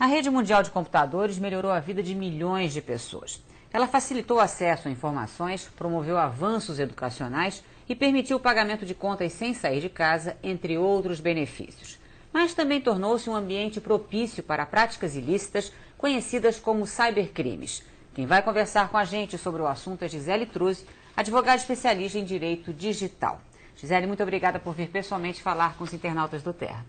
A rede mundial de computadores melhorou a vida de milhões de pessoas. Ela facilitou o acesso a informações, promoveu avanços educacionais e permitiu o pagamento de contas sem sair de casa, entre outros benefícios. Mas também tornou-se um ambiente propício para práticas ilícitas conhecidas como cybercrimes. Quem vai conversar com a gente sobre o assunto é Gisele Truzzi, advogada especialista em direito digital. Gisele, muito obrigada por vir pessoalmente falar com os internautas do Terra.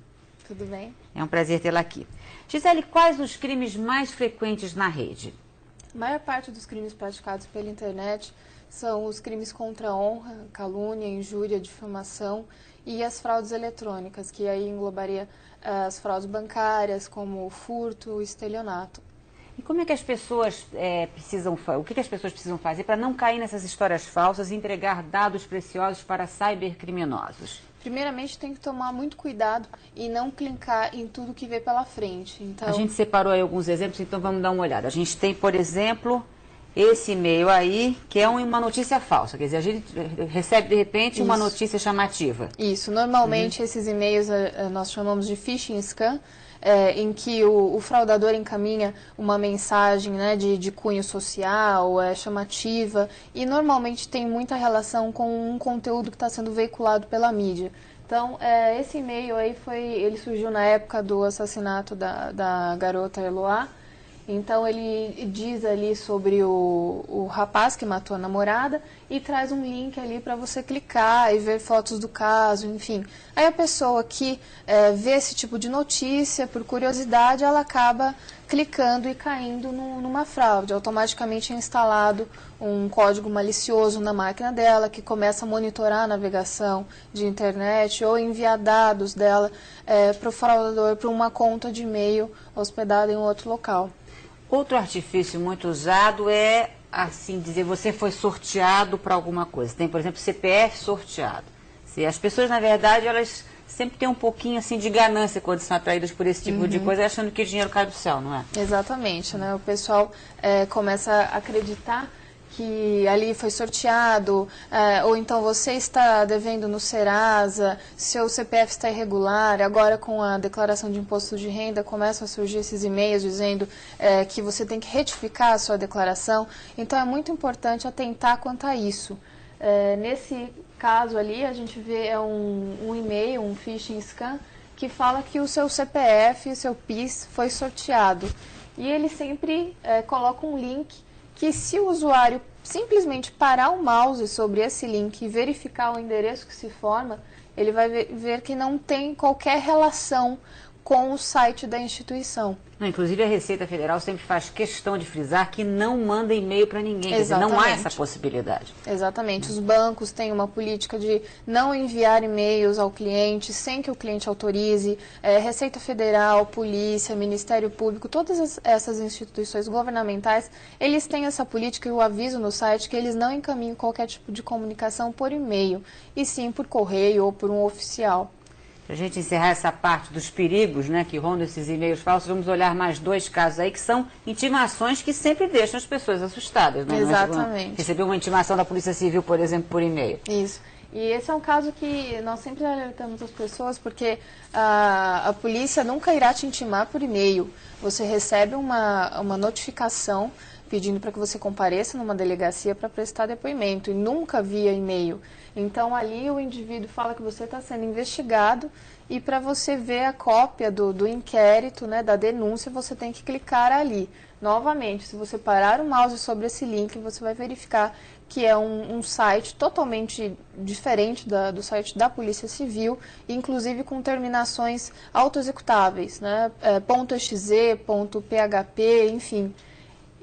Tudo bem? É um prazer tê-la aqui. Gisele, quais os crimes mais frequentes na rede? A maior parte dos crimes praticados pela internet são os crimes contra a honra, calúnia, injúria, difamação e as fraudes eletrônicas, que aí englobaria eh, as fraudes bancárias, como o furto, o estelionato. E como é que as pessoas é, precisam, o que, que as pessoas precisam fazer para não cair nessas histórias falsas e entregar dados preciosos para cybercriminosos? Primeiramente, tem que tomar muito cuidado e não clicar em tudo que vê pela frente. Então... A gente separou aí alguns exemplos, então vamos dar uma olhada. A gente tem, por exemplo, esse e-mail aí, que é uma notícia falsa. Quer dizer, a gente recebe, de repente, Isso. uma notícia chamativa. Isso. Normalmente, uhum. esses e-mails eh, eh, nós chamamos de phishing scam é, em que o, o, fraudador encaminha uma mensagem né, de, de cunho social, é, chamativa, e normalmente tem muita relação com um conteúdo que está sendo veiculado pela mídia. Então, é, esse e-mail aí foi, ele surgiu na época do assassinato da, da garota Eloá, então ele diz ali sobre o, o rapaz que matou a namorada e traz um link ali para você clicar e ver fotos do caso, enfim. Aí a pessoa que é, vê esse tipo de notícia, por curiosidade, ela acaba clicando e caindo no, numa fraude. Automaticamente é instalado um código malicioso na máquina dela, que começa a monitorar a navegação de internet ou enviar dados dela é, para o fraudador para uma conta de e-mail hospedada em outro local. Outro artifício muito usado é, assim dizer, você foi sorteado para alguma coisa. Tem, por exemplo, CPF sorteado. Se as pessoas, na verdade, elas sempre têm um pouquinho assim de ganância quando são atraídas por esse tipo uhum. de coisa, achando que o dinheiro cai do céu, não é? Exatamente, né? O pessoal é, começa a acreditar que ali foi sorteado, é, ou então você está devendo no Serasa, seu CPF está irregular, agora com a declaração de imposto de renda começam a surgir esses e-mails dizendo é, que você tem que retificar a sua declaração. Então é muito importante atentar quanto a isso. É, nesse caso ali, a gente vê é um, um e-mail, um phishing scan, que fala que o seu CPF, seu PIS foi sorteado. E ele sempre coloca um link que se o usuário simplesmente parar o mouse sobre esse link e verificar o endereço que se forma, ele vai ver que não tem qualquer relação com o site da instituição. Não, inclusive a Receita Federal sempre faz questão de frisar que não manda e-mail para ninguém, dizer, não há essa possibilidade. Exatamente. Os bancos têm uma política de não enviar e-mails ao cliente sem que o cliente autorize. É, Receita Federal, Polícia, Ministério Público, todas essas instituições governamentais, eles têm essa política e o aviso no site que eles não encaminham qualquer tipo de comunicação por e-mail, e sim por correio ou por um oficial. Para a gente encerrar essa parte dos perigos né, que rondam esses e-mails falsos, vamos olhar mais dois casos aí que são intimações que sempre deixam as pessoas assustadas. Né? Exatamente. Recebeu uma intimação da Polícia Civil, por exemplo, por e-mail. Isso. E esse é um caso que nós sempre alertamos as pessoas, porque a, a polícia nunca irá te intimar por e-mail. Você recebe uma, uma notificação pedindo para que você compareça numa delegacia para prestar depoimento, e nunca via e-mail. Então ali o indivíduo fala que você está sendo investigado e para você ver a cópia do, do inquérito, né, da denúncia, você tem que clicar ali. Novamente, se você parar o mouse sobre esse link, você vai verificar que é um, um site totalmente diferente da, do site da Polícia Civil, inclusive com terminações autoexecutáveis, né? É, .exe, .php, enfim.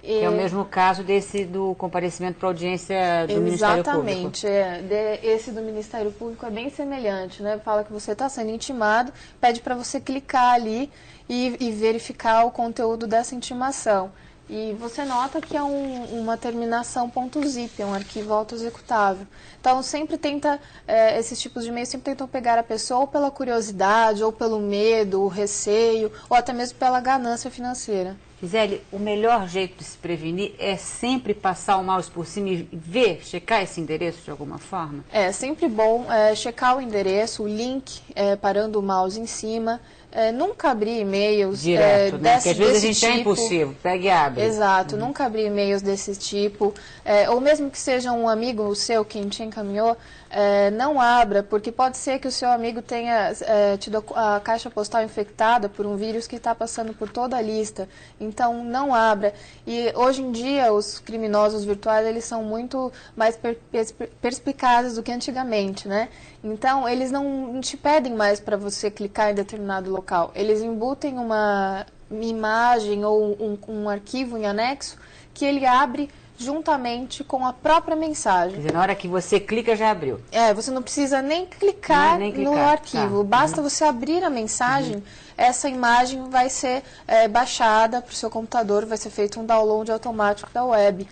Que é o mesmo caso desse do comparecimento para audiência do Ministério Público. Exatamente. É, esse do Ministério Público é bem semelhante, né? Fala que você está sendo intimado, pede para você clicar ali e, e, verificar o conteúdo dessa intimação. E você nota que é um, uma terminação .zip, é um arquivo autoexecutável. Então, sempre tenta, é, esses tipos de e-mail sempre tentam pegar a pessoa ou pela curiosidade, ou pelo medo, o receio, ou até mesmo pela ganância financeira. Gisele, o melhor jeito de se prevenir é sempre passar o mouse por cima e ver, checar esse endereço de alguma forma? É sempre bom é, checar o endereço, o link, é, parando o mouse em cima, é, nunca abrir e-mails Direto, é, né? Porque às vezes a gente tipo. é impulsivo, pega e abre. Exato, uhum. nunca abrir e-mails desse tipo. É, ou mesmo que seja um amigo seu quem te encaminhou, é, não abra, porque pode ser que o seu amigo tenha é, tido a, a caixa postal infectada por um vírus que está passando por toda a lista. Então, não abra. E hoje em dia, os criminosos virtuais, eles são muito mais per, per, perspicazes do que antigamente, né? Então, eles não te pedem mais para você clicar em determinado local. Eles embutem uma imagem ou um, um arquivo em anexo que ele abre juntamente com a própria mensagem. Quer dizer, na hora que você clica, já abriu. É, você não precisa nem clicar, não, nem clicar. no arquivo. Tá. Basta uhum. você abrir a mensagem, uhum. essa imagem vai ser é, baixada para o seu computador, vai ser feito um download automático da web.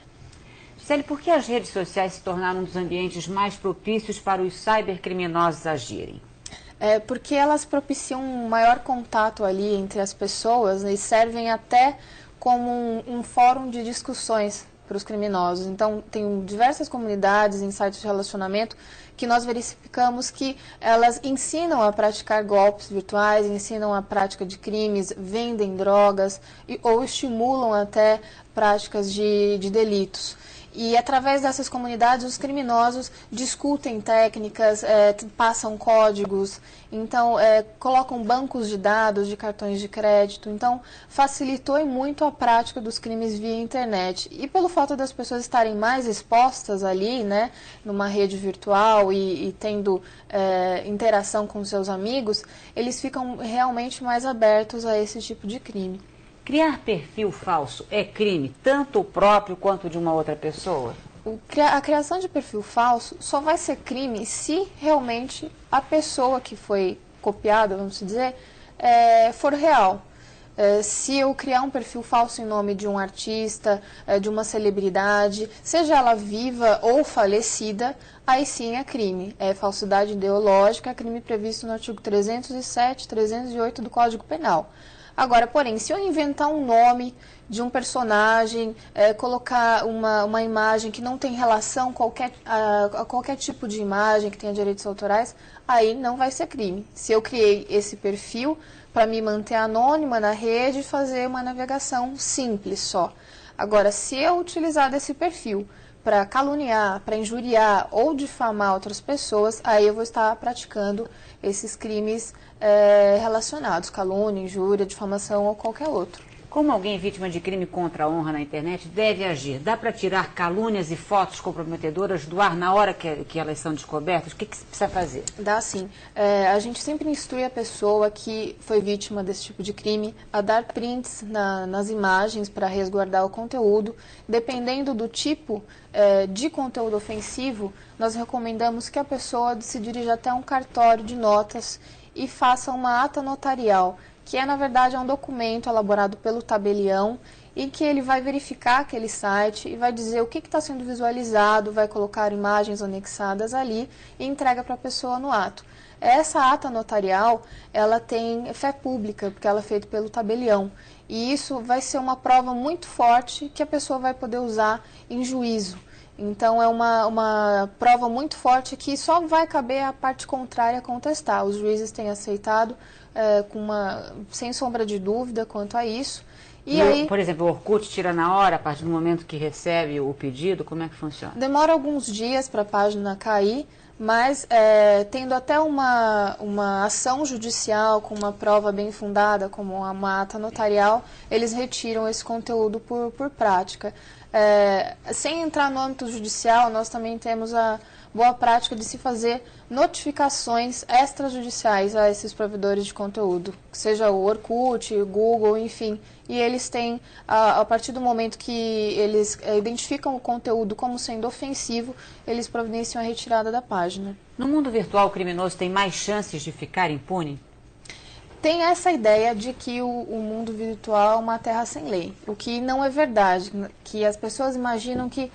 Gisele, por que as redes sociais se tornaram um dos ambientes mais propícios para os cybercriminosos agirem? É porque elas propiciam um maior contato ali entre as pessoas né, e servem até como um, um fórum de discussões para os criminosos. Então, tem diversas comunidades em sites de relacionamento que nós verificamos que elas ensinam a praticar golpes virtuais, ensinam a prática de crimes, vendem drogas e, ou estimulam até práticas de, de delitos. E através dessas comunidades, os criminosos discutem técnicas, é, passam códigos, então é, colocam bancos de dados de cartões de crédito. Então, facilitou muito a prática dos crimes via internet. E pelo fato das pessoas estarem mais expostas ali, né, numa rede virtual e, e tendo é, interação com seus amigos, eles ficam realmente mais abertos a esse tipo de crime. Criar perfil falso é crime, tanto o próprio quanto de uma outra pessoa? a criação de perfil falso só vai ser crime se realmente a pessoa que foi copiada, vamos dizer, é, for real. É, se eu criar um perfil falso em nome de um artista, é, de uma celebridade, seja ela viva ou falecida, aí sim é crime. É falsidade ideológica, é crime previsto no artigo 307, 308 do Código Penal. Agora, porém, se eu inventar um nome de um personagem, é, colocar uma, uma imagem que não tem relação qualquer, a, a qualquer tipo de imagem que tenha direitos autorais, aí não vai ser crime. Se eu criei esse perfil para me manter anônima na rede e fazer uma navegação simples só. Agora, se eu utilizar desse perfil para caluniar, para injuriar ou difamar outras pessoas, aí eu vou estar praticando esses crimes é, relacionados, calúnia, injúria, difamação ou qualquer outro. Como alguém vítima de crime contra a honra na internet deve agir? Dá para tirar calúnias e fotos comprometedoras do ar na hora que, que elas são descobertas? O que, que se precisa fazer? Dá sim. É, a gente sempre instrui a pessoa que foi vítima desse tipo de crime a dar prints na, nas imagens para resguardar o conteúdo. Dependendo do tipo é, de conteúdo ofensivo, nós recomendamos que a pessoa se dirija até um cartório de notas e faça uma ata notarial que é na verdade é um documento elaborado pelo tabelião em que ele vai verificar aquele site e vai dizer o que está sendo visualizado, vai colocar imagens anexadas ali e entrega para a pessoa no ato. Essa ata notarial, ela tem fé pública, porque ela é feita pelo tabelião. E isso vai ser uma prova muito forte que a pessoa vai poder usar em juízo. Então é uma, uma prova muito forte que só vai caber a parte contrária contestar. Os juízes têm aceitado é, com uma, sem sombra de dúvida quanto a isso. E, aí, por exemplo, o Orkut tira na hora, a partir do momento que recebe o pedido, como é que funciona? Demora alguns dias para a página cair, mas é, tendo até uma, uma ação judicial com uma prova bem fundada, como uma ata notarial, eles retiram esse conteúdo por, por prática. É, sem entrar no âmbito judicial, nós também temos a boa prática de se fazer notificações extrajudiciais a esses provedores de conteúdo, seja o Orkut, o Google, enfim. E eles têm, a, partir do momento que eles é, identificam o conteúdo como sendo ofensivo, eles providenciam a retirada da página. No mundo virtual, o criminoso tem mais chances de ficar impune? tem essa ideia de que o, o, mundo virtual é uma terra sem lei, o que não é verdade, que as pessoas imaginam que uh,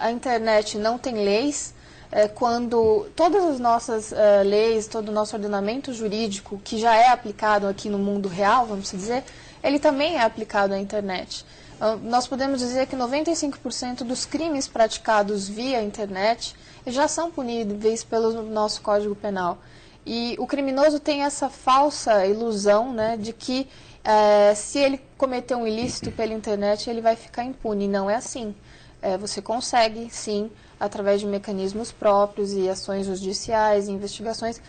a internet não tem leis, uh, quando todas as nossas uh, leis, todo o nosso ordenamento jurídico, que já é aplicado aqui no mundo real, vamos dizer, ele também é aplicado à internet. nós podemos dizer que 95% dos crimes praticados via internet já são puníveis pelo nosso Código Penal. E o criminoso tem essa falsa ilusão né, de que é, se ele cometer um ilícito pela internet, ele vai ficar impune. Não é assim. É, você consegue, sim, através de mecanismos próprios e ações judiciais, investigações,